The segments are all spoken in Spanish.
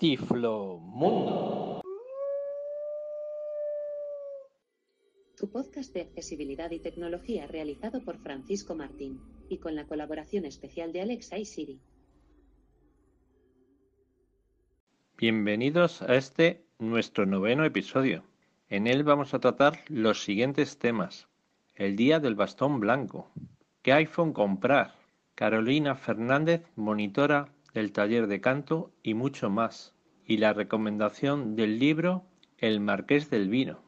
Tiflo Mundo. Tu podcast de accesibilidad y tecnología realizado por Francisco Martín y con la colaboración especial de Alexa y Siri. Bienvenidos a este nuestro noveno episodio. En él vamos a tratar los siguientes temas. El día del bastón blanco. ¿Qué iPhone comprar? Carolina Fernández, monitora del taller de canto y mucho más. Y la recomendación del libro El Marqués del Vino.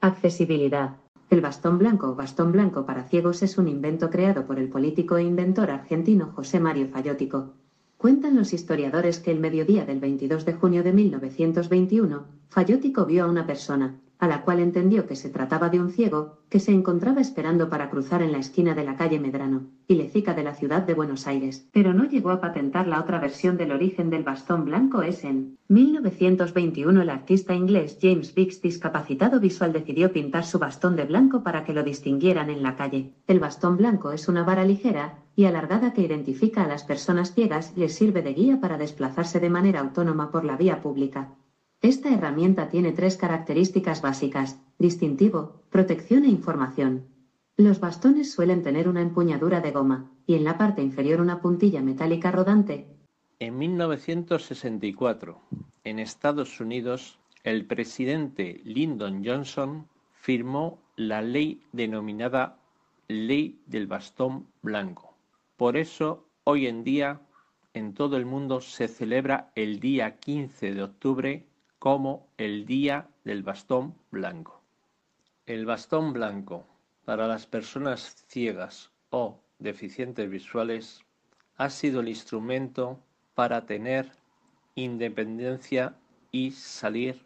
Accesibilidad. El bastón blanco o bastón blanco para ciegos es un invento creado por el político e inventor argentino José Mario Fayótico. Cuentan los historiadores que el mediodía del 22 de junio de 1921, Fayótico vio a una persona, a la cual entendió que se trataba de un ciego, que se encontraba esperando para cruzar en la esquina de la calle Medrano, y Lezica de la ciudad de Buenos Aires, pero no llegó a patentar la otra versión del origen del bastón blanco es en 1921 el artista inglés James Biggs discapacitado visual decidió pintar su bastón de blanco para que lo distinguieran en la calle. El bastón blanco es una vara ligera y alargada que identifica a las personas ciegas y les sirve de guía para desplazarse de manera autónoma por la vía pública. Esta herramienta tiene tres características básicas, distintivo, protección e información. Los bastones suelen tener una empuñadura de goma, y en la parte inferior una puntilla metálica rodante. En 1964, en Estados Unidos, el presidente Lyndon Johnson firmó la ley denominada Ley del Bastón Blanco. Por eso, hoy en día, en todo el mundo se celebra el día 15 de octubre como el Día del Bastón Blanco. El bastón blanco para las personas ciegas o deficientes visuales ha sido el instrumento para tener independencia y salir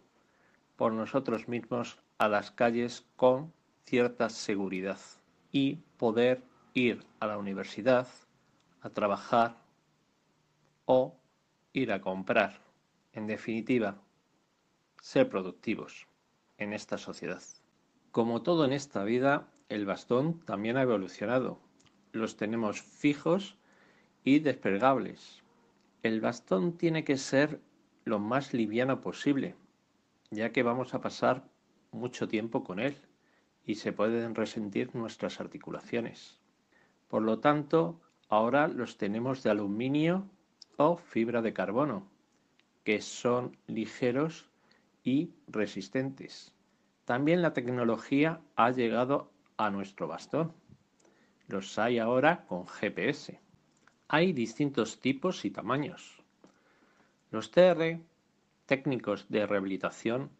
por nosotros mismos a las calles con cierta seguridad y poder ir a la universidad, a trabajar o ir a comprar. En definitiva, ser productivos en esta sociedad. Como todo en esta vida, el bastón también ha evolucionado. Los tenemos fijos y desplegables. El bastón tiene que ser lo más liviano posible, ya que vamos a pasar mucho tiempo con él y se pueden resentir nuestras articulaciones. Por lo tanto, ahora los tenemos de aluminio o fibra de carbono, que son ligeros y resistentes. También la tecnología ha llegado a nuestro bastón. Los hay ahora con GPS. Hay distintos tipos y tamaños. Los TR, técnicos de rehabilitación,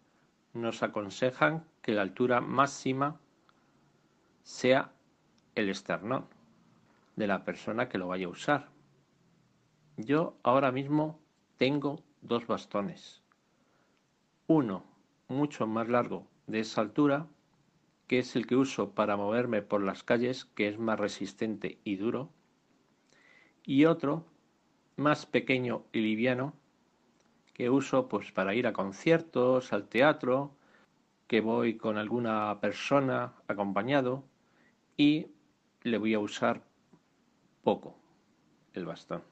nos aconsejan que la altura máxima sea el esternón de la persona que lo vaya a usar. Yo ahora mismo tengo dos bastones uno mucho más largo de esa altura, que es el que uso para moverme por las calles, que es más resistente y duro, y otro más pequeño y liviano, que uso pues para ir a conciertos, al teatro, que voy con alguna persona acompañado y le voy a usar poco el bastón.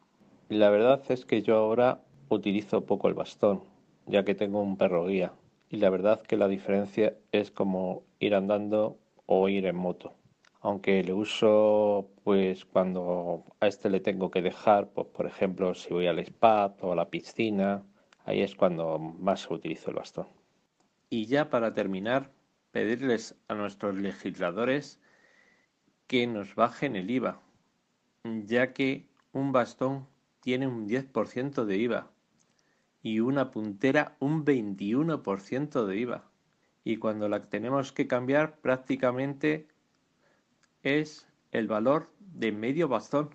La verdad es que yo ahora utilizo poco el bastón ya que tengo un perro guía. Y la verdad que la diferencia es como ir andando o ir en moto. Aunque le uso pues cuando a este le tengo que dejar, pues por ejemplo si voy al spa o a la piscina, ahí es cuando más utilizo el bastón. Y ya para terminar, pedirles a nuestros legisladores que nos bajen el IVA, ya que un bastón tiene un 10% de IVA y una puntera un 21% de IVA. Y cuando la tenemos que cambiar prácticamente es el valor de medio bastón,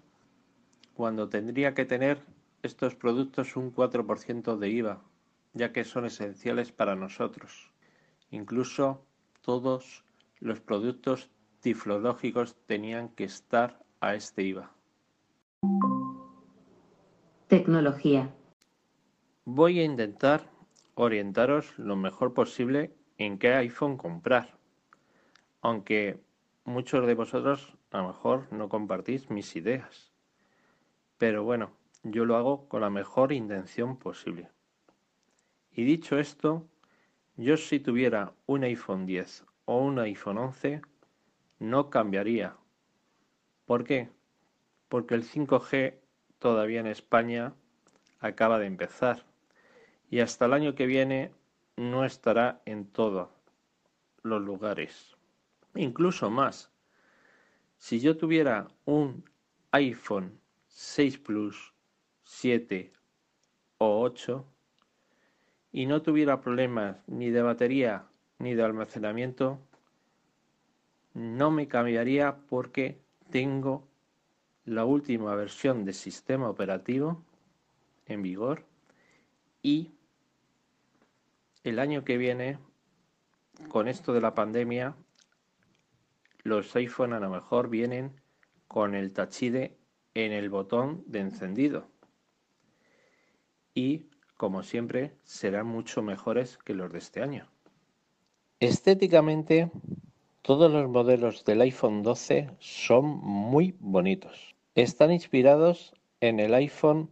cuando tendría que tener estos productos un 4% de IVA, ya que son esenciales para nosotros. Incluso todos los productos tiflológicos tenían que estar a este IVA. Tecnología. Voy a intentar orientaros lo mejor posible en qué iPhone comprar, aunque muchos de vosotros a lo mejor no compartís mis ideas. Pero bueno, yo lo hago con la mejor intención posible. Y dicho esto, yo si tuviera un iPhone 10 o un iPhone 11, no cambiaría. ¿Por qué? Porque el 5G todavía en España acaba de empezar y hasta el año que viene no estará en todos los lugares. Incluso más. Si yo tuviera un iPhone 6 Plus, 7 o 8 y no tuviera problemas ni de batería ni de almacenamiento, no me cambiaría porque tengo la última versión de sistema operativo en vigor y el año que viene, con esto de la pandemia, los iPhone a lo mejor vienen con el tachide en el botón de encendido y como siempre, serán mucho mejores que los de este año. Estéticamente, todos los modelos del iPhone 12 son muy bonitos. Están inspirados en el iPhone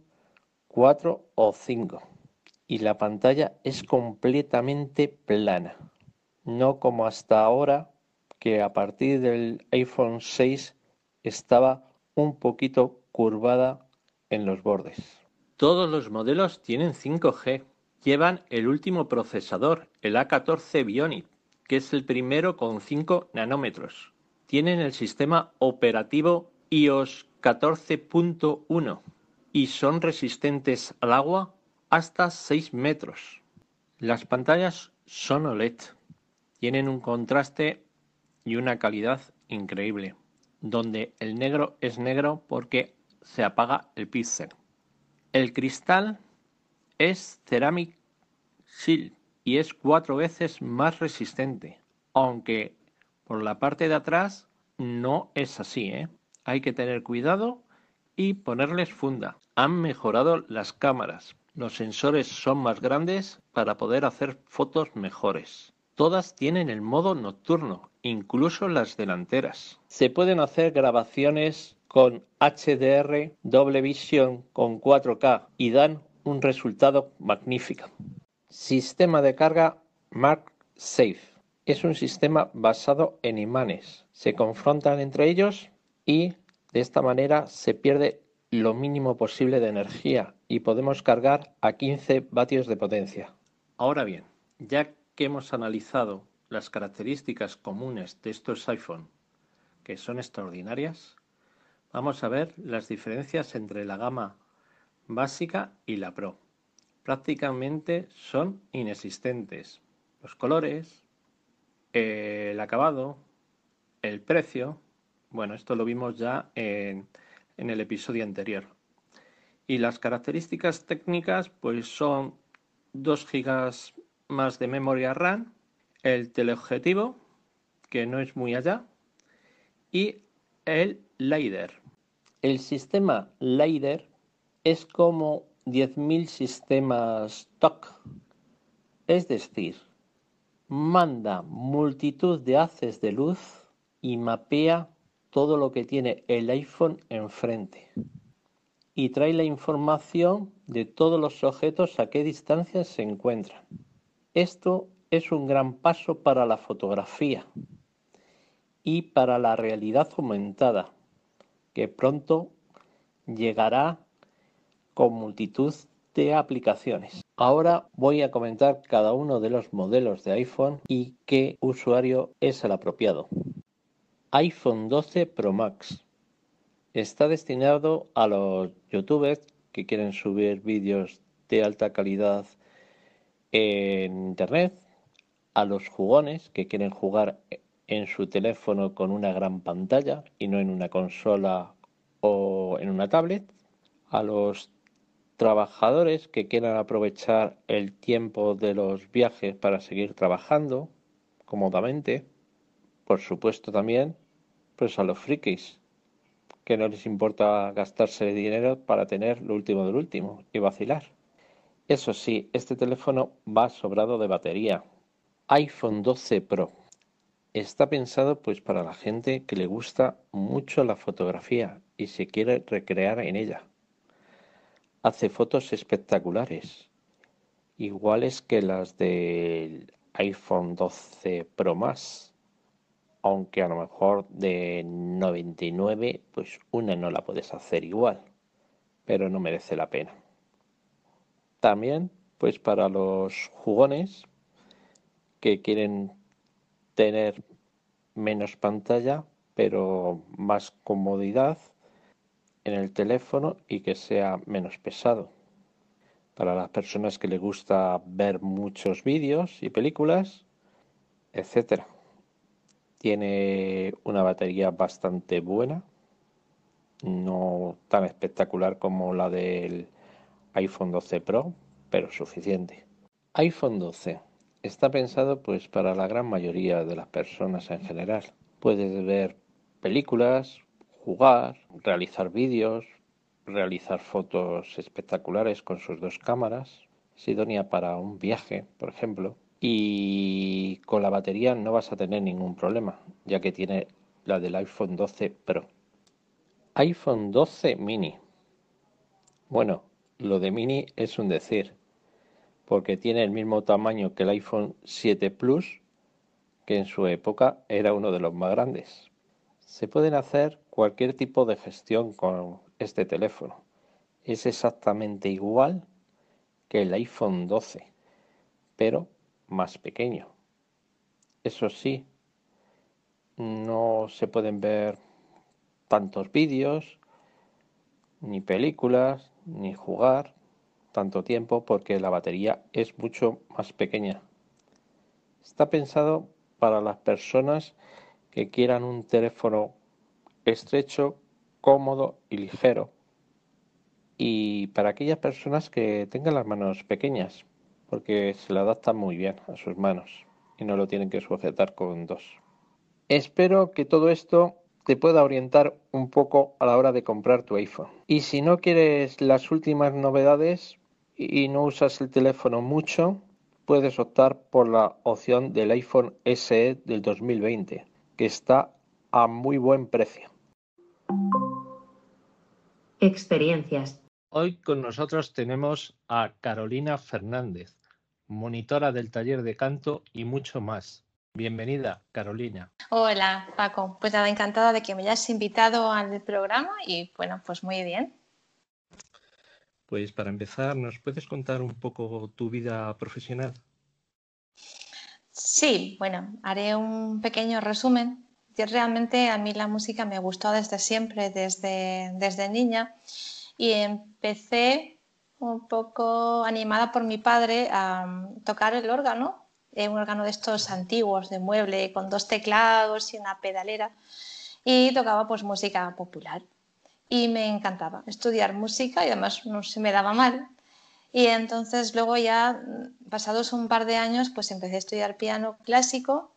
4 o 5 y la pantalla es completamente plana, no como hasta ahora que a partir del iPhone 6 estaba un poquito curvada en los bordes. Todos los modelos tienen 5G. Llevan el último procesador, el A14 Bionic, que es el primero con 5 nanómetros. Tienen el sistema operativo iOS 14.1 y son resistentes al agua hasta 6 metros. Las pantallas son OLED. Tienen un contraste y una calidad increíble, donde el negro es negro porque se apaga el píxel. El cristal es Ceramic Shield y es cuatro veces más resistente, aunque por la parte de atrás no es así. ¿eh? Hay que tener cuidado y ponerles funda. Han mejorado las cámaras. Los sensores son más grandes para poder hacer fotos mejores. Todas tienen el modo nocturno, incluso las delanteras. Se pueden hacer grabaciones con HDR doble visión con 4K y dan un resultado magnífico. Sistema de carga MagSafe. Es un sistema basado en imanes. Se confrontan entre ellos y de esta manera se pierde lo mínimo posible de energía y podemos cargar a 15 vatios de potencia. Ahora bien, ya que hemos analizado las características comunes de estos iPhone, que son extraordinarias, Vamos a ver las diferencias entre la gama básica y la Pro. Prácticamente son inexistentes. Los colores, el acabado, el precio. Bueno, esto lo vimos ya en, en el episodio anterior. Y las características técnicas pues son 2 GB más de memoria RAM, el teleobjetivo, que no es muy allá, y el LiDAR. El sistema LiDAR es como 10.000 sistemas TOC, es decir, manda multitud de haces de luz y mapea todo lo que tiene el iPhone enfrente y trae la información de todos los objetos a qué distancia se encuentran. Esto es un gran paso para la fotografía y para la realidad aumentada que pronto llegará con multitud de aplicaciones. Ahora voy a comentar cada uno de los modelos de iPhone y qué usuario es el apropiado. iPhone 12 Pro Max está destinado a los youtubers que quieren subir vídeos de alta calidad en internet, a los jugones que quieren jugar en su teléfono con una gran pantalla y no en una consola o en una tablet. A los trabajadores que quieran aprovechar el tiempo de los viajes para seguir trabajando cómodamente. Por supuesto también pues a los frikis que no les importa gastarse dinero para tener lo último del último y vacilar. Eso sí, este teléfono va sobrado de batería. iPhone 12 Pro Está pensado pues para la gente que le gusta mucho la fotografía y se quiere recrear en ella. hace fotos espectaculares, iguales que las del iPhone 12 Pro Max, aunque a lo mejor de 99, pues una no la puedes hacer igual, pero no merece la pena. También, pues para los jugones que quieren tener menos pantalla, pero más comodidad en el teléfono y que sea menos pesado. Para las personas que les gusta ver muchos vídeos y películas, etcétera. Tiene una batería bastante buena, no tan espectacular como la del iPhone 12 Pro, pero suficiente. iPhone 12 está pensado pues para la gran mayoría de las personas en general. Puedes ver películas, jugar, realizar vídeos, realizar fotos espectaculares con sus dos cámaras. Es idónea para un viaje, por ejemplo. Y con la batería no vas a tener ningún problema, ya que tiene la del iPhone 12 Pro. iPhone 12 mini. Bueno, lo de mini es un decir, porque tiene el mismo tamaño que el iPhone 7 Plus, que en su época era uno de los más grandes. Se pueden hacer cualquier tipo de gestión con este teléfono. Es exactamente igual que el iPhone 12, pero más pequeño. Eso sí, no se pueden ver tantos vídeos, ni películas, ni jugar tanto tiempo porque la batería es mucho más pequeña. Está pensado para las personas que quieran un teléfono estrecho, cómodo y ligero. Y para aquellas personas que tengan las manos pequeñas, porque se le adapta muy bien a sus manos y no lo tienen que sujetar con dos. Espero que todo esto te pueda orientar un poco a la hora de comprar tu iPhone. Y si no quieres las últimas novedades y no usas el teléfono mucho, puedes optar por la opción del iPhone SE del 2020 que está a muy buen precio. Experiencias. Hoy con nosotros tenemos a Carolina Fernández, monitora del taller de canto y mucho más. Bienvenida, Carolina. Hola, Paco. Pues nada, encantada de que me hayas invitado al programa y bueno, pues muy bien. Pues para empezar, ¿nos puedes contar un poco tu vida profesional? Sí, bueno, haré un pequeño resumen. realmente a mí la música me gustó desde siempre, desde, desde niña, y empecé un poco animada por mi padre a tocar el órgano, eh, un órgano de estos antiguos, de mueble, con dos teclados y una pedalera, y tocaba pues música popular. Y me encantaba estudiar música y además no se me daba mal. Y entonces luego ya, pasados un par de años, pues empecé a estudiar piano clásico,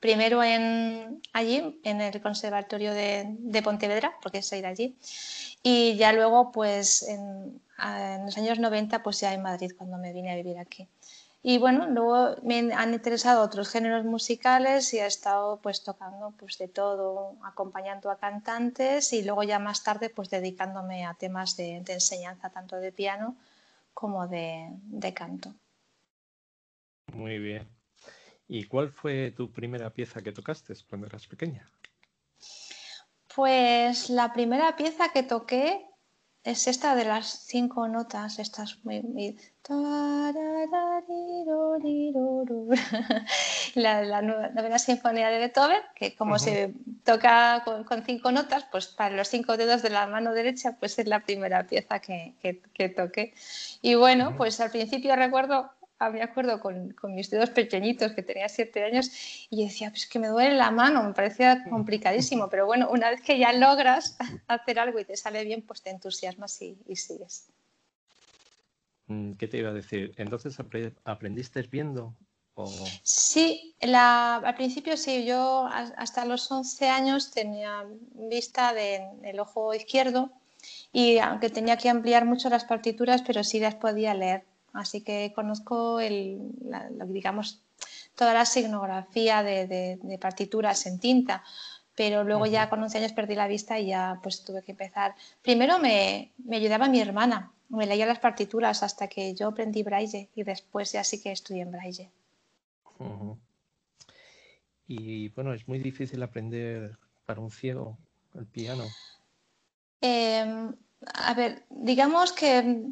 primero allí, en el Conservatorio de, de Pontevedra, porque es ir allí, y ya luego, pues en, los años 90, pues ya en Madrid, cuando me vine a vivir aquí. Y bueno, luego me han interesado otros géneros musicales y he estado pues tocando pues de todo, acompañando a cantantes y luego ya más tarde pues dedicándome a temas de, de enseñanza tanto de piano como de, canto. Muy bien. ¿Y cuál fue tu primera pieza que tocaste cuando eras pequeña? Pues la primera pieza que toqué es esta de las cinco notas, estas muy, la, la, novena sinfonía de Beethoven, que como se toca con, cinco notas, pues para los cinco dedos de la mano derecha, pues es la primera pieza que, que, toqué. Y bueno, pues al principio recuerdo Ah, me acuerdo con, con, mis dedos pequeñitos, que tenía siete años, y decía, pues que me duele la mano, me parecía complicadísimo, pero bueno, una vez que ya logras hacer algo y te sale bien, pues te entusiasmas y, sigues. Mm, ¿Qué te iba a decir? ¿Entonces aprendiste viendo? Sí, la, al principio sí, yo hasta los 11 años tenía vista del ojo izquierdo y aunque tenía que ampliar mucho las partituras, pero sí las podía leer así que conozco el, digamos, toda la signografía de, partituras en tinta, pero luego ya con 11 años perdí la vista y ya pues tuve que empezar. Primero me, ayudaba mi hermana, me leía las partituras hasta que yo aprendí braille y después ya sí que estudié en braille. Y bueno, es muy difícil aprender para un ciego el piano. Em, a ver, digamos que,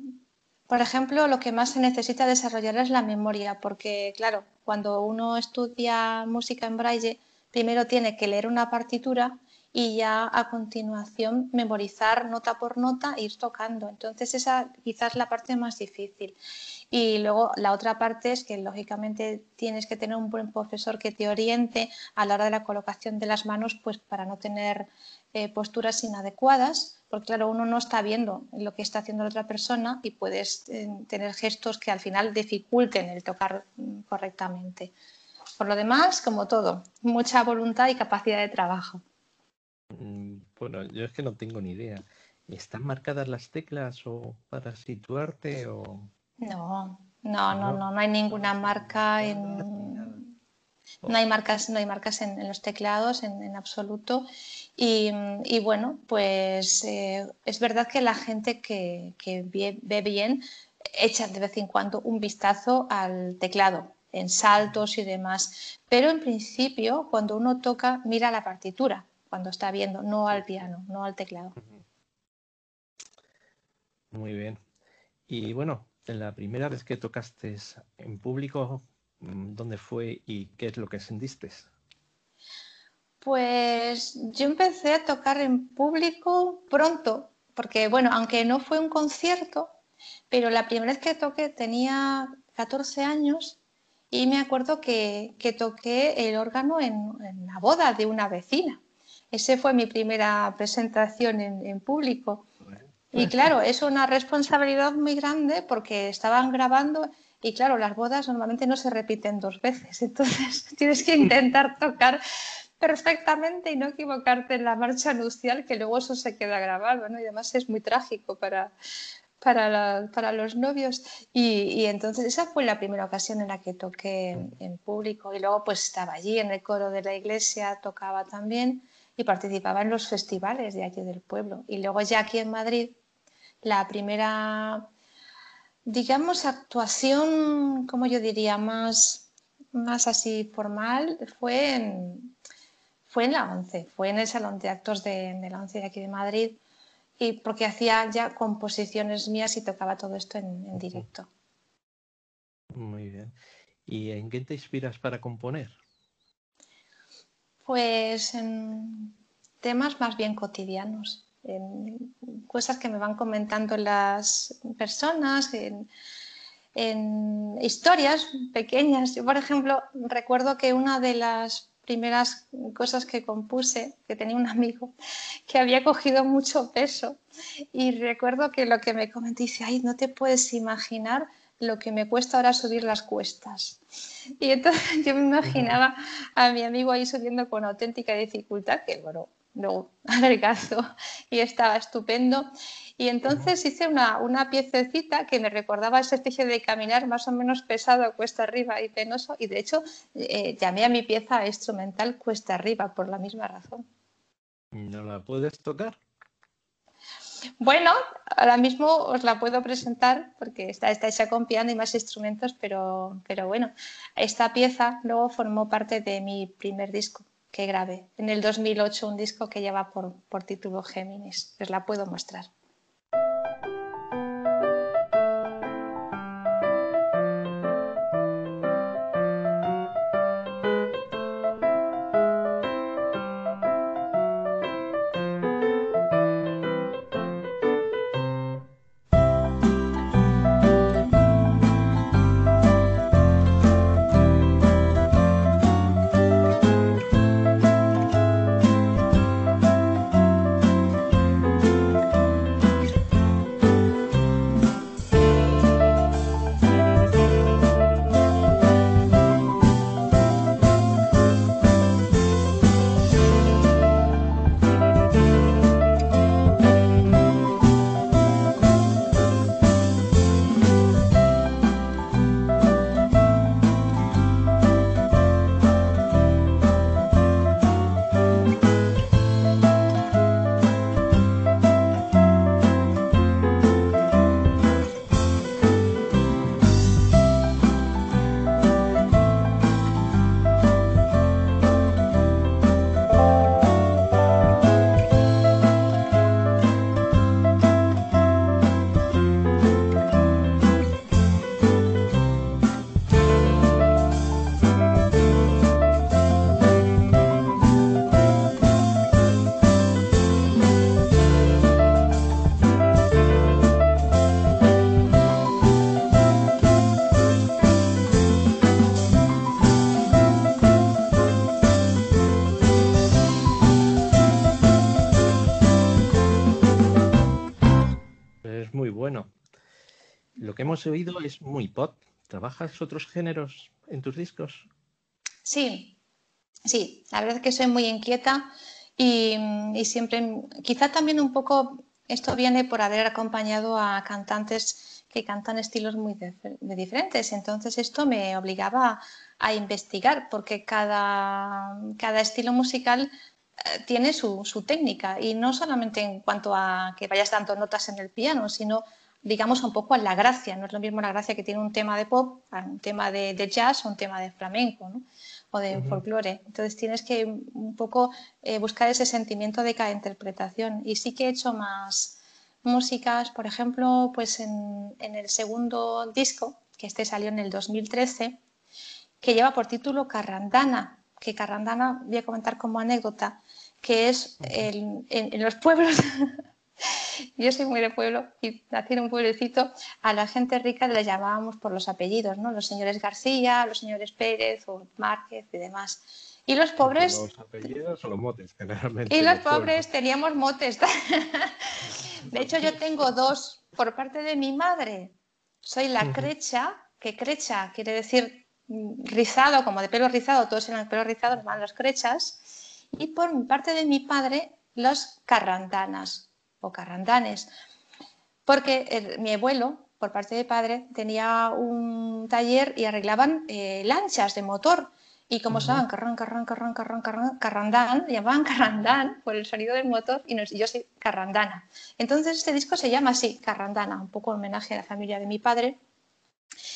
por ejemplo, lo que más se necesita desarrollar es la memoria, porque claro, cuando uno estudia música en braille, primero tiene que leer una partitura y ya a continuación memorizar nota por nota e ir tocando. Entonces esa quizás es la parte más difícil. Y luego la otra parte es que lógicamente tienes que tener un buen profesor que te oriente a la hora de la colocación de las manos, pues para no tener eh, posturas inadecuadas, porque claro, uno no está viendo lo que está haciendo la otra persona y puedes eh, tener gestos que al final dificulten el tocar mm, correctamente. Por lo demás, como todo, mucha voluntad y capacidad de trabajo. Mm, bueno, yo es que no tengo ni idea. ¿Están marcadas las teclas o para situarte o...? No, no, no, no, no hay ninguna marca en... No hay marcas, no hay marcas en, los teclados en, absoluto. Y, bueno, pues eh, es verdad que la gente que, ve, bien echa de vez en cuando un vistazo al teclado, en saltos y demás. Pero en principio, cuando uno toca, mira la partitura cuando está viendo, no al piano, no al teclado. Muy bien. Y bueno, la primera vez que tocaste en público, ¿dónde fue y qué es lo que sentiste? Pues yo empecé a tocar en público pronto, porque bueno, aunque no fue un concierto, pero la primera vez que toqué tenía 14 años y me acuerdo que, toqué el órgano en, la boda de una vecina. Esa fue mi primera presentación en, público. Y claro, es una responsabilidad muy grande porque estaban grabando y claro, las bodas normalmente no se repiten dos veces, entonces tienes que intentar tocar perfectamente y no equivocarte en la marcha nupcial, que luego eso se queda grabado, ¿no? Y además es muy trágico para, para, los novios. Y, entonces esa fue la primera ocasión en la que toqué en, público y luego pues estaba allí en el coro de la iglesia, tocaba también y participaba en los festivales de aquí del pueblo. Y luego ya aquí en Madrid, la primera, digamos, actuación, como yo diría, más, más así formal fue en, fue en la ONCE, fue en el Salón de Actos de, la ONCE de aquí de Madrid, y porque hacía ya composiciones mías y tocaba todo esto en, en directo. Muy bien. ¿Y en qué te inspiras para componer? Pues en temas más bien cotidianos, en cosas que me van comentando las personas, en, historias pequeñas. Yo, por ejemplo, recuerdo que una de las primeras cosas que compuse, que tenía un amigo que había cogido mucho peso y recuerdo que lo que me comentó dice, ay, no te puedes imaginar lo que me cuesta ahora subir las cuestas. Y entonces yo me imaginaba a mi amigo ahí subiendo con auténtica dificultad, que bueno, luego caso y estaba estupendo. Y entonces hice una, una, piececita que me recordaba esa especie de caminar más o menos pesado, cuesta arriba y penoso. Y de hecho eh, llamé a mi pieza instrumental cuesta arriba por la misma razón. ¿No la puedes tocar? Bueno, ahora mismo os la puedo presentar porque está, está hecha con piano y más instrumentos, pero, pero bueno, esta pieza luego formó parte de mi primer disco que grabé en el 2008, un disco que lleva por, por título Géminis. Os la puedo mostrar. Oído es muy pop. ¿Trabajas otros géneros en tus discos? Sí, sí, la verdad es que soy muy inquieta y, siempre, quizá también un poco esto viene por haber acompañado a cantantes que cantan estilos muy diferentes. Entonces esto me obligaba a investigar porque cada, cada estilo musical eh, tiene su, su, técnica y no solamente en cuanto a que vayas dando notas en el piano, sino digamos un poco a la gracia. No es lo mismo la gracia que tiene un tema de pop, un tema de, de jazz o un tema de flamenco. ¿no? o de folclore. Entonces tienes que un poco eh, buscar ese sentimiento de cada interpretación. Y sí que he hecho más músicas, por ejemplo, pues en, el segundo disco, que este salió en el 2013, que lleva por título Carrandana, que Carrandana voy a comentar como anécdota, que es en, en los pueblos Yo soy muy de pueblo y nací en un pueblecito. A la gente rica le llamábamos por los apellidos, ¿no? Los señores García, los señores Pérez o Márquez y demás. Y los pobres. Los apellidos o los motes, generalmente. Y los pobres teníamos motes. de hecho, yo tengo dos por parte de mi madre. Soy la crecha, que crecha quiere decir mm, rizado, como de pelo rizado, todos eran pelo rizado, van los crechas. Y por parte de mi padre, los carrandanas, o carrandanes, porque mi abuelo, por parte de padre, tenía un taller y arreglaban eh, lanchas de motor. Y como sonaban carran, carran, carran, carran, carran, carrandán, llamaban carrandán por el sonido del motor y, yo soy carrandana. Entonces este disco se llama así, carrandana, un poco homenaje a la familia de mi padre.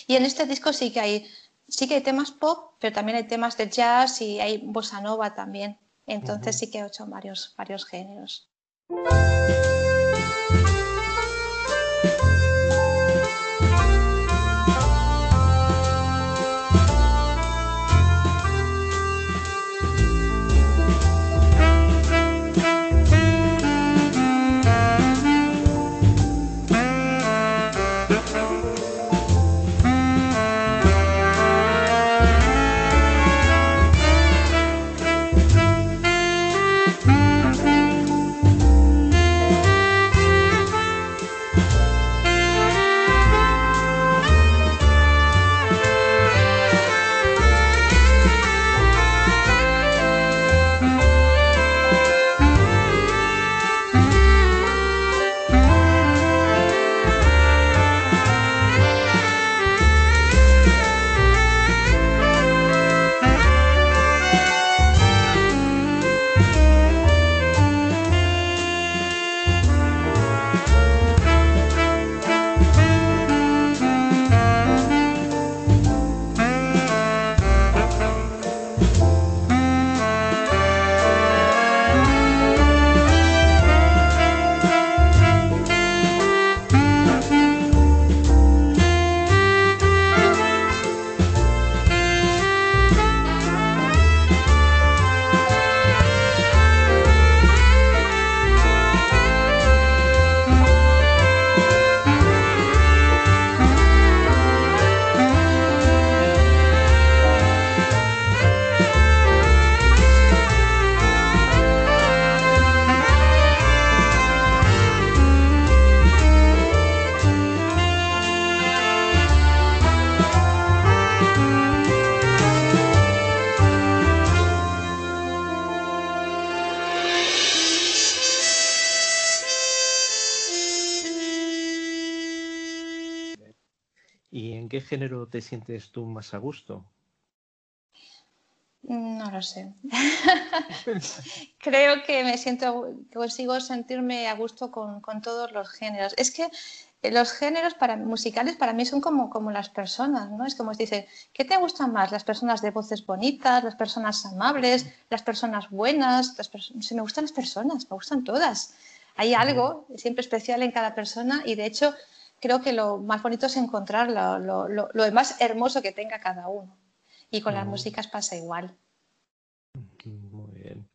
Y en este disco sí que hay, sí que hay temas pop, pero también hay temas de jazz y hay bossa nova también. Entonces sí que he hecho varios, varios géneros. Género te sientes tú más a gusto? No lo sé. Creo que me siento, consigo sentirme a gusto con, todos los géneros. Es que los géneros para, musicales para mí son como, como las personas, ¿no? Es como se dice, ¿qué te gustan más? ¿Las personas de voces bonitas, las personas amables, las personas buenas? Las me gustan las personas, me gustan todas. Hay algo siempre especial en cada persona y de hecho creo que lo más bonito es encontrar lo, más hermoso que tenga cada uno. Y con las músicas pasa igual. Muy bien.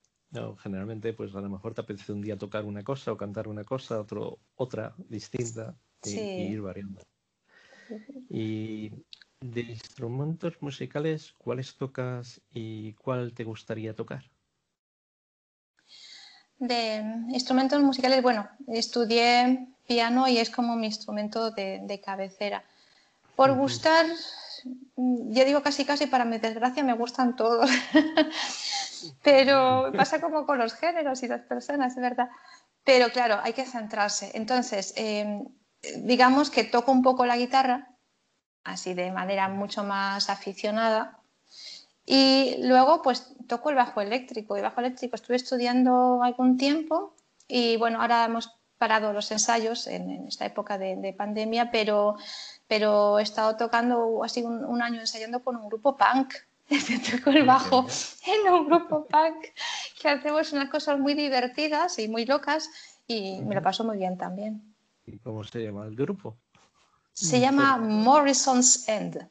generalmente, pues a lo mejor te apetece un día tocar una cosa o cantar una cosa, otro, otra distinta y, ir variando. Y de instrumentos musicales, ¿cuáles tocas y cuál te gustaría tocar? De instrumentos musicales, bueno, estudié piano y es como mi instrumento de, cabecera. Por gustar, yo digo casi casi para mi desgracia me gustan todos, pero pasa como con los géneros y las personas, es verdad. Pero claro, hay que centrarse. Entonces, em, digamos que toco un poco la guitarra, así de manera mucho más aficionada, y luego pues toco el bajo eléctrico. El bajo eléctrico estuve estudiando algún tiempo y bueno, ahora hemos parado los ensayos en, esta época de, pandemia, pero, pero he estado tocando así un, año ensayando con un grupo punk. Toco el bajo en un grupo punk que hacemos unas cosas muy divertidas y muy locas y me lo paso muy bien también. ¿Y cómo se llama el grupo? Se llama Morrison's End.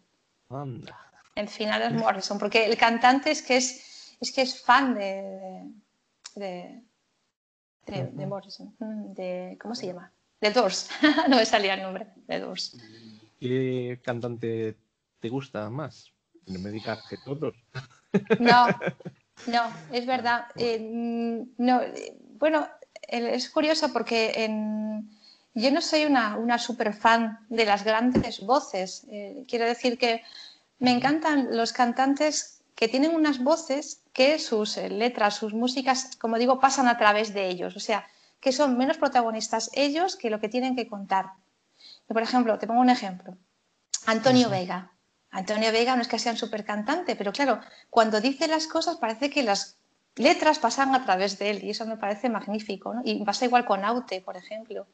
Anda. El final es Morrison, porque el cantante es que es, es, que es fan de, de, de, Morrison. Mm, de, ¿Cómo se llama? De Doors. no me salía el nombre. De Doors. ¿Qué cantante te gusta más? No me digas que todos. no, no, es verdad. Eh, no, bueno, es curioso porque en, yo no soy una, una super fan de las grandes voces. Eh, quiero decir que me encantan los cantantes que tienen unas voces que sus eh, letras, sus músicas, como digo, pasan a través de ellos. O sea, que son menos protagonistas ellos que lo que tienen que contar. por ejemplo, te pongo un ejemplo. Antonio Vega. Antonio Vega no es que sea un super cantante, pero claro, cuando dice las cosas parece que las letras pasan a través de él y eso me parece magnífico. Y pasa igual con Aute, por ejemplo,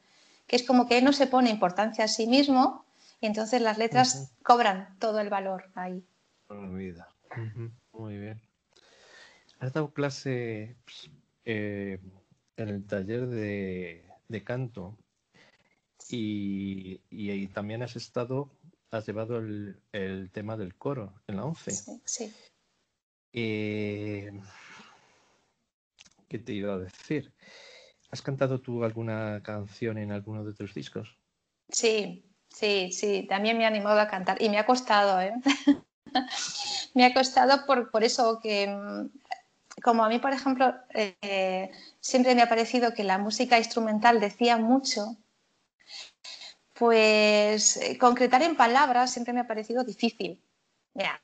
que es como que él no se pone importancia a sí mismo, y entonces las letras cobran todo el valor ahí. Muy bien. Has dado clase pues, eh, en el taller de, canto y, también has estado, has llevado el, tema del coro en la 11. Sí. Eh, ¿Qué te iba a decir? ¿Has cantado tú alguna canción en alguno de tus discos? Sí, Sí, sí, también me ha animado a cantar y me ha costado, ¿eh? me ha costado por, por, eso que, mm, como a mí, por ejemplo, eh, siempre me ha parecido que la música instrumental decía mucho, pues eh, concretar en palabras siempre me ha parecido difícil. Mira,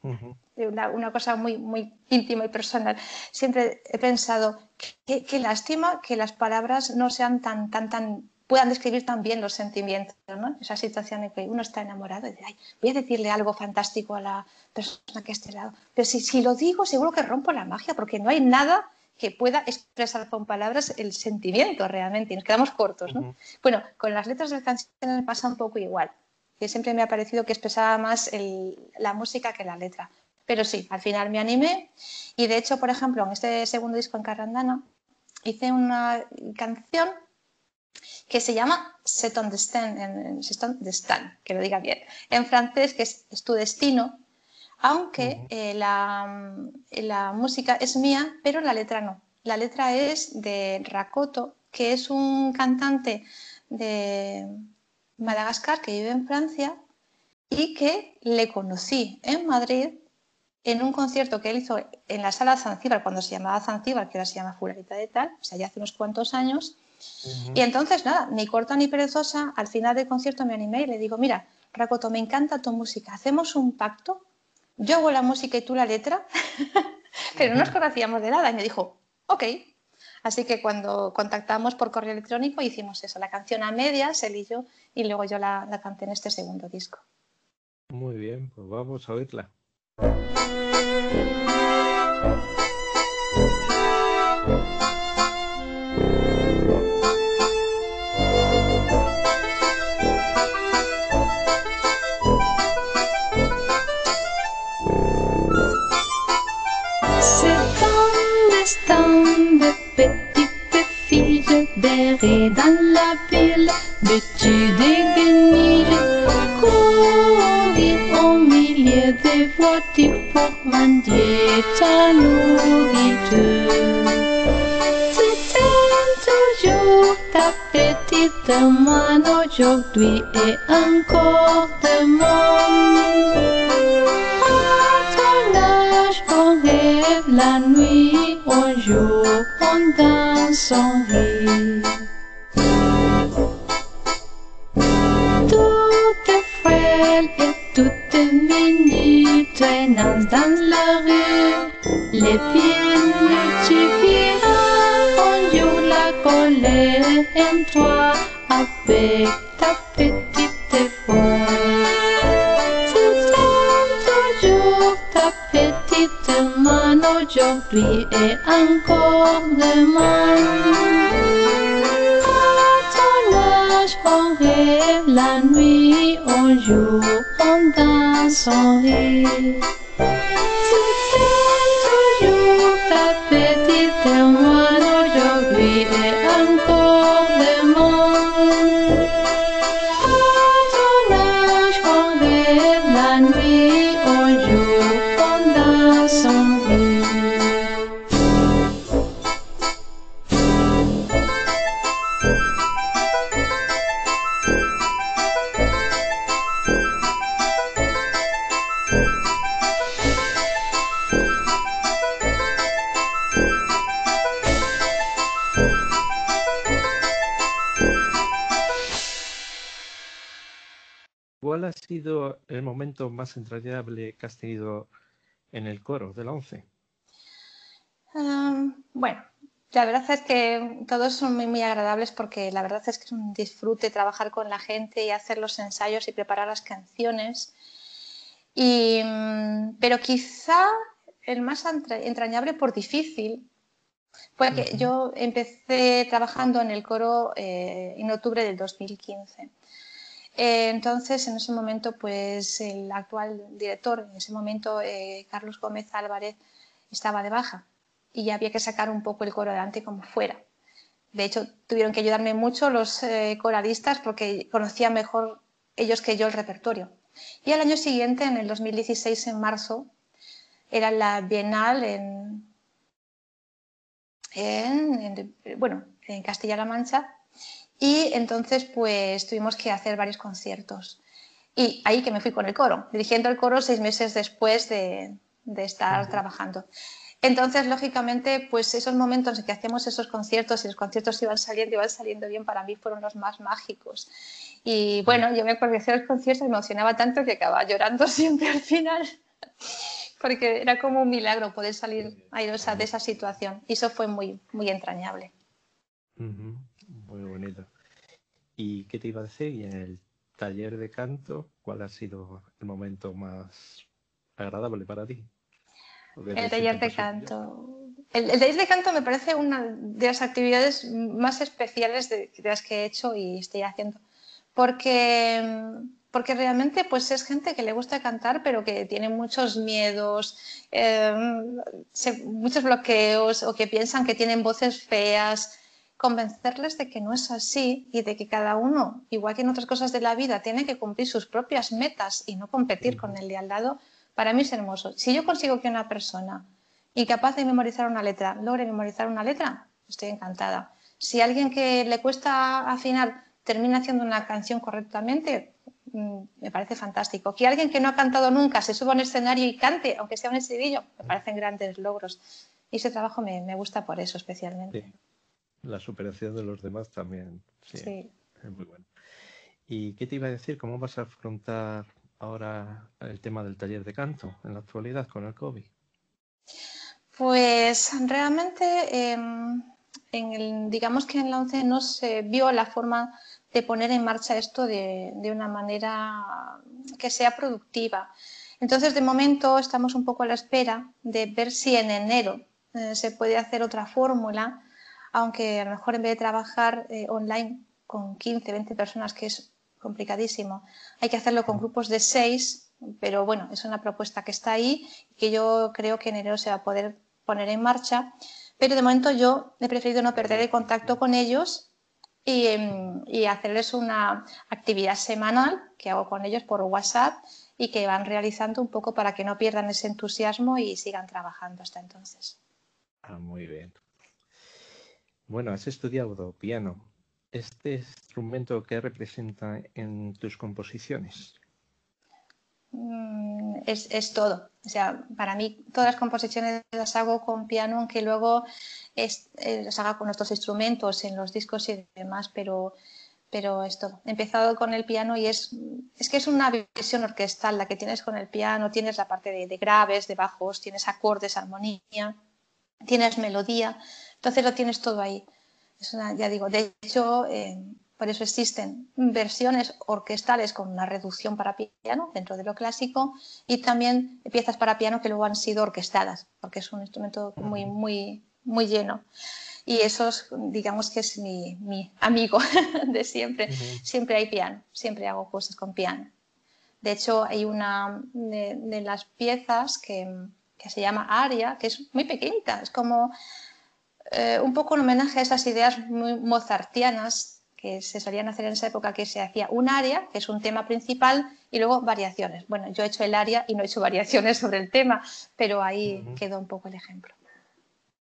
una, una, cosa muy, muy íntima y personal. Siempre he pensado, qué lástima que las palabras no sean tan, tan, tan puedan describir también los sentimientos, ¿no? Esa situación en que uno está enamorado y dice, ay, voy a decirle algo fantástico a la persona que esté al lado. Pero si, si lo digo, seguro que rompo la magia, porque no hay nada que pueda expresar con palabras el sentimiento realmente, y nos quedamos cortos, ¿no? Bueno, con las letras de las canciones pasa un poco igual, que siempre me ha parecido que expresaba más la música que la letra. Pero sí, al final me animé y de hecho, por ejemplo, en este segundo disco en Carrandana hice una canción que se llama C'est ton destin, en, destin, que lo diga bien, en francés, que es, tu destino, aunque eh, la, la, música es mía, pero la letra no. La letra es de Rakoto, que es un cantante de Madagascar que vive en Francia y que le conocí en Madrid en un concierto que él hizo en la sala Zanzíbar, cuando se llamaba Zanzíbar, que ahora se llama Fularita de Tal, o sea, ya hace unos cuantos años, y entonces, nada, ni corta ni perezosa, al final del concierto me animé y le digo, mira, Rakoto, me encanta tu música, ¿hacemos un pacto? Yo hago la música y tú la letra, pero no nos conocíamos de nada. Y me dijo, ok. Así que cuando contactamos por correo electrónico hicimos eso, la canción a medias, él y yo, y luego yo la, la canté en este segundo disco. Muy bien, pues vamos a oírla. Dans la ville, vêtu de guenilles, courir au milieu des voitures pour mendier ta nourriture? C'était toujours ta petite main aujourd'hui et encore demain. la nuit, on joue, on danse, on rit. Tout est frêle et tout est mini, traînant dans la rue, les pieds nus, tu verras, on joue la colère en toi, avec ta petite. Aujourd'hui et encore demain. À ton âge, on rêve la nuit, on joue, on danse, on rit. Tiens toujours ta petite main sido el momento más entrañable que has tenido en el coro de la ONCE? Um, bueno, la verdad es que todos son muy, muy agradables porque la verdad es que es un disfrute trabajar con la gente y hacer los ensayos y preparar las canciones. Y, mm, pero quizá el más entra- entrañable por difícil fue que Ujú. yo empecé trabajando en el coro eh, en octubre del 2015. Eh, entonces, en ese momento, pues el actual director, en ese momento, eh, Carlos Gómez Álvarez, estaba de baja y había que sacar un poco el coro adelante como fuera. De hecho, tuvieron que ayudarme mucho los eh, coralistas porque conocían mejor ellos que yo el repertorio. Y al año siguiente, en el 2016, en marzo, era la Bienal en, en, en- bueno, en Castilla-La Mancha y entonces pues tuvimos que hacer varios conciertos. Y ahí que me fui con el coro, dirigiendo el coro seis meses después de, de estar trabajando. Entonces, lógicamente, pues esos momentos en que hacíamos esos conciertos y los conciertos iban saliendo, iban saliendo bien, para mí fueron los más mágicos. Y bueno, yo me acuerdo hacía los conciertos me emocionaba tanto que acababa llorando siempre al final, porque era como un milagro poder salir airosa de esa situación. Y eso fue muy, muy entrañable. Ujú, Muy bonito. ¿Y qué te iba a decir? Y en el taller de canto, ¿cuál ha sido el momento más agradable para ti? El taller de canto. El, el taller de canto me parece una de las actividades más especiales de, de las que he hecho y estoy haciendo. Porque, porque realmente pues es gente que le gusta cantar, pero que tiene muchos miedos, eh, se- muchos bloqueos o que piensan que tienen voces feas. Convencerles de que no es así y de que cada uno, igual que en otras cosas de la vida, tiene que cumplir sus propias metas y no competir con el de al lado, para mí es hermoso. Si yo consigo que una persona incapaz de memorizar una letra logre memorizar una letra, estoy encantada. Si alguien que le cuesta afinar termina haciendo una canción correctamente, mm, me parece fantástico. Que alguien que no ha cantado nunca se suba a un escenario y cante, aunque sea un estribillo, me parecen grandes logros. Y ese trabajo me, me gusta por eso especialmente. Sí. La superación de los demás también. Sí, Sí. es muy bueno. ¿Y qué te iba a decir? ¿Cómo vas a afrontar ahora el tema del taller de canto en la actualidad con el COVID? Pues realmente, eh, en el, digamos que en la ONCE no se vio la forma de poner en marcha esto de, de una manera que sea productiva. Entonces, de momento, estamos un poco a la espera de ver si en enero eh, se puede hacer otra fórmula, aunque a lo mejor en vez de trabajar eh, online con 15, 20 personas, que es complicadísimo, hay que hacerlo con grupos de 6, pero bueno, es una propuesta que está ahí y que yo creo que en enero se va a poder poner en marcha. Pero de momento yo he preferido no perder el contacto con ellos y, em, y hacerles una actividad semanal que hago con ellos por WhatsApp y que van realizando un poco para que no pierdan ese entusiasmo y sigan trabajando hasta entonces. Ah, muy bien. Bueno, has estudiado piano. ¿Este instrumento qué representa en tus composiciones? Mm, Es, es todo. O sea, para mí todas las composiciones las hago con piano, aunque luego es- eh, las haga con otros instrumentos en los discos y demás, pero, pero esto, he empezado con el piano y es, es que es una visión orquestal la que tienes con el piano, tienes la parte de, de graves, de bajos, tienes acordes, armonía, tienes melodía, entonces lo tienes todo ahí. Es una, ya digo, de hecho, eh, por eso existen versiones orquestales con una reducción para piano dentro de lo clásico y también piezas para piano que luego han sido orquestadas, porque es un instrumento muy, muy, muy lleno. Y eso, es, digamos que es mi, mi amigo de siempre. Siempre hay piano, siempre hago cosas con piano. De hecho, hay una de, de las piezas que, que, se llama Aria, que es muy pequeñita, es como eh, un poco un homenaje a esas ideas muy mozartianas que se solían hacer en esa época, que se hacía un aria, que es un tema principal, y luego variaciones. Bueno, yo he hecho el aria y no he hecho variaciones sobre el tema, pero ahí uh -huh. quedó un poco el ejemplo.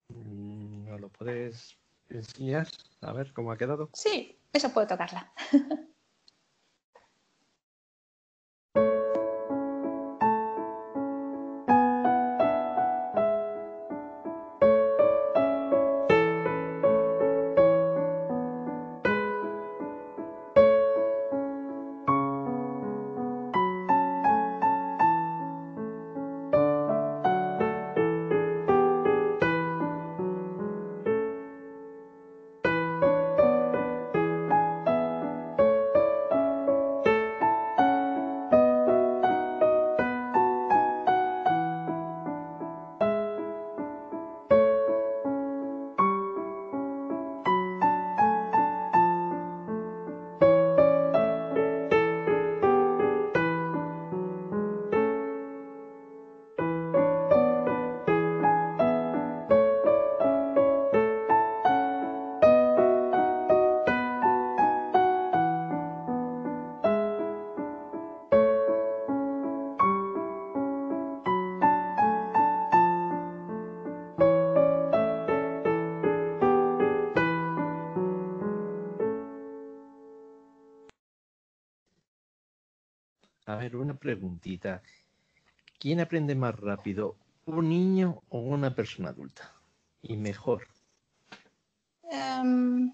¿No lo puedes enseñar? A ver cómo ha quedado. Sí, eso puedo tocarla. Una preguntita. ¿Quién aprende más rápido, un niño o una persona adulta? Y mejor. Um,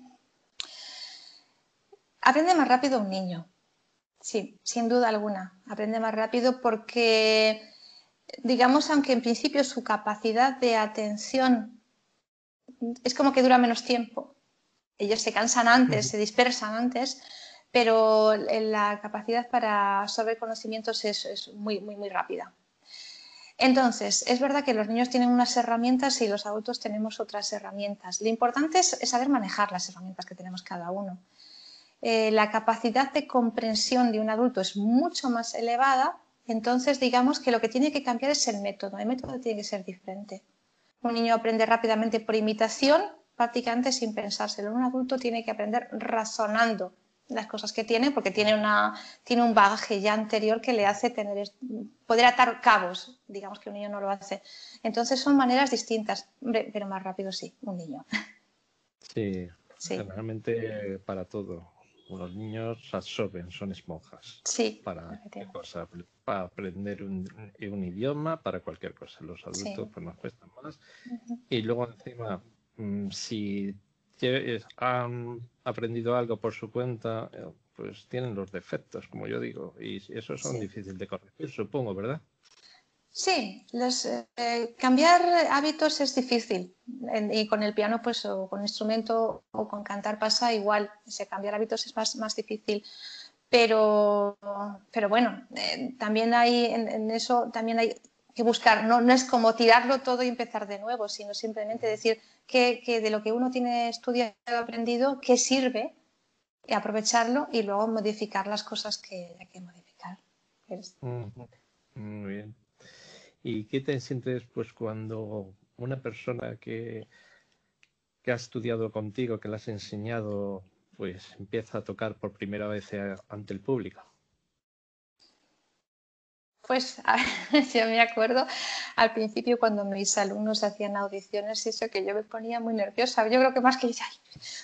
aprende más rápido un niño. Sí, sin duda alguna. Aprende más rápido porque, digamos, aunque en principio su capacidad de atención es como que dura menos tiempo. Ellos se cansan antes, se dispersan antes, pero la capacidad para absorber conocimientos es, muy, muy, muy rápida. Entonces, es verdad que los niños tienen unas herramientas y los adultos tenemos otras herramientas. Lo importante es, es saber manejar las herramientas que tenemos cada uno. Eh, la capacidad de comprensión de un adulto es mucho más elevada, entonces digamos que lo que tiene que cambiar es el método. El método tiene que ser diferente. Un niño aprende rápidamente por imitación, prácticamente sin pensárselo. Un adulto tiene que aprender razonando las cosas que tiene, porque tiene, una, tiene un bagaje ya anterior que le hace tener, poder atar cabos, digamos que un niño no lo hace. Entonces son maneras distintas, pero más rápido sí, un niño. Sí, sí. realmente para todo. Los niños absorben, son esponjas. Sí. Para, cosa, para aprender un, un, idioma, para cualquier cosa. Los adultos sí. pues nos cuesta más. Uh -huh. Y luego encima, si han aprendido algo por su cuenta, pues tienen los defectos, como yo digo, y esos son sí. difíciles de corregir, supongo, ¿verdad? Sí, los, eh, cambiar hábitos es difícil y con el piano pues o con instrumento o con cantar pasa igual, ese cambiar hábitos es más, más difícil, pero, pero bueno, eh, también hay en, en, eso también hay que buscar, no, no es como tirarlo todo y empezar de nuevo, sino simplemente decir que, que de lo que uno tiene estudiado, aprendido, qué sirve, y aprovecharlo y luego modificar las cosas que hay que modificar. Muy bien. ¿Y qué te sientes pues cuando una persona que, que ha estudiado contigo, que le has enseñado, pues empieza a tocar por primera vez ante el público? Pues yo me acuerdo al principio cuando mis alumnos hacían audiciones y eso que yo me ponía muy nerviosa. Yo creo que más que ella.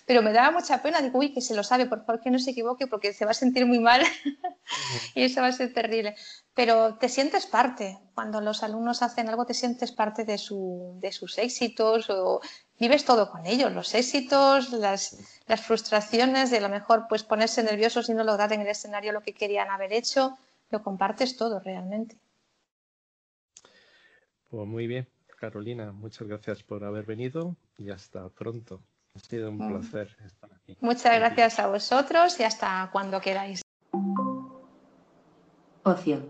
Pero me daba mucha pena. Digo, uy, que se lo sabe, por favor que no se equivoque porque se va a sentir muy mal y eso va a ser terrible. Pero te sientes parte. Cuando los alumnos hacen algo te sientes parte de, su, de sus éxitos o vives todo con ellos, los éxitos, las, las frustraciones, de a lo mejor pues ponerse nerviosos y no lograr en el escenario lo que querían haber hecho, lo compartes todo realmente. Pues muy bien, Carolina, muchas gracias por haber venido y hasta pronto. Ha sido un mm. placer estar aquí. Muchas gracias a vosotros y hasta cuando queráis. Ocio.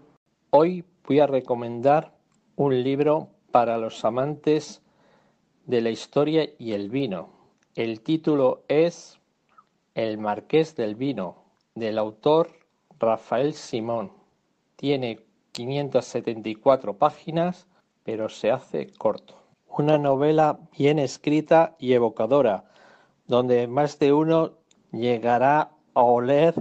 Hoy voy a recomendar un libro para los amantes de la historia y el vino. El título es El Marqués del Vino, del autor Rafael Simón. Tiene 574 páginas, pero se hace corto. Una novela bien escrita y evocadora, donde más de uno llegará a oler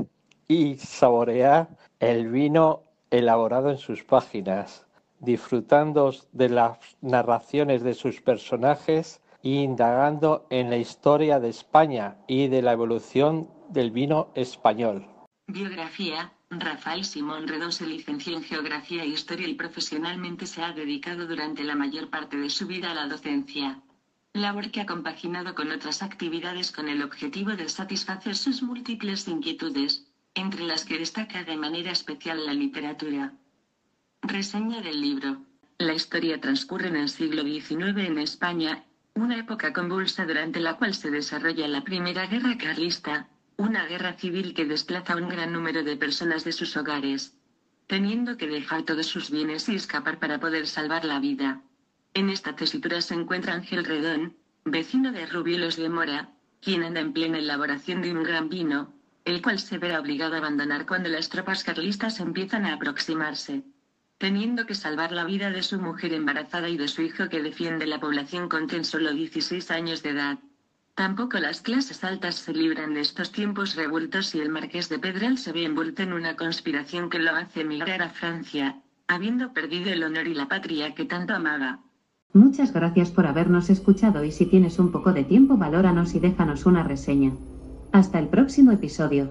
y saborear el vino elaborado en sus páginas, disfrutando de las narraciones de sus personajes e indagando en la historia de España y de la evolución del vino español. Biografía. Rafael Simón Redón se licenció en Geografía e Historia y profesionalmente se ha dedicado durante la mayor parte de su vida a la docencia. Labor que ha compaginado con otras actividades con el objetivo de satisfacer sus múltiples inquietudes, entre las que destaca de manera especial la literatura. Reseña del libro. La historia transcurre en el siglo XIX en España, una época convulsa durante la cual se desarrolla la Primera Guerra Carlista, una guerra civil que desplaza a un gran número de personas de sus hogares, teniendo que dejar todos sus bienes y escapar para poder salvar la vida. En esta tesitura se encuentra Ángel Redón, vecino de Rubielos de Mora, quien anda en plena elaboración de un gran vino, el cual se verá obligado a abandonar cuando las tropas carlistas empiezan a aproximarse, teniendo que salvar la vida de su mujer embarazada y de su hijo que defiende la población con tan solo 16 años de edad. Tampoco las clases altas se libran de estos tiempos revueltos y el marqués de Pedral se ve envuelto en una conspiración que lo hace emigrar a Francia, habiendo perdido el honor y la patria que tanto amaba. Muchas gracias por habernos escuchado y si tienes un poco de tiempo valóranos y déjanos una reseña. Hasta el próximo episodio.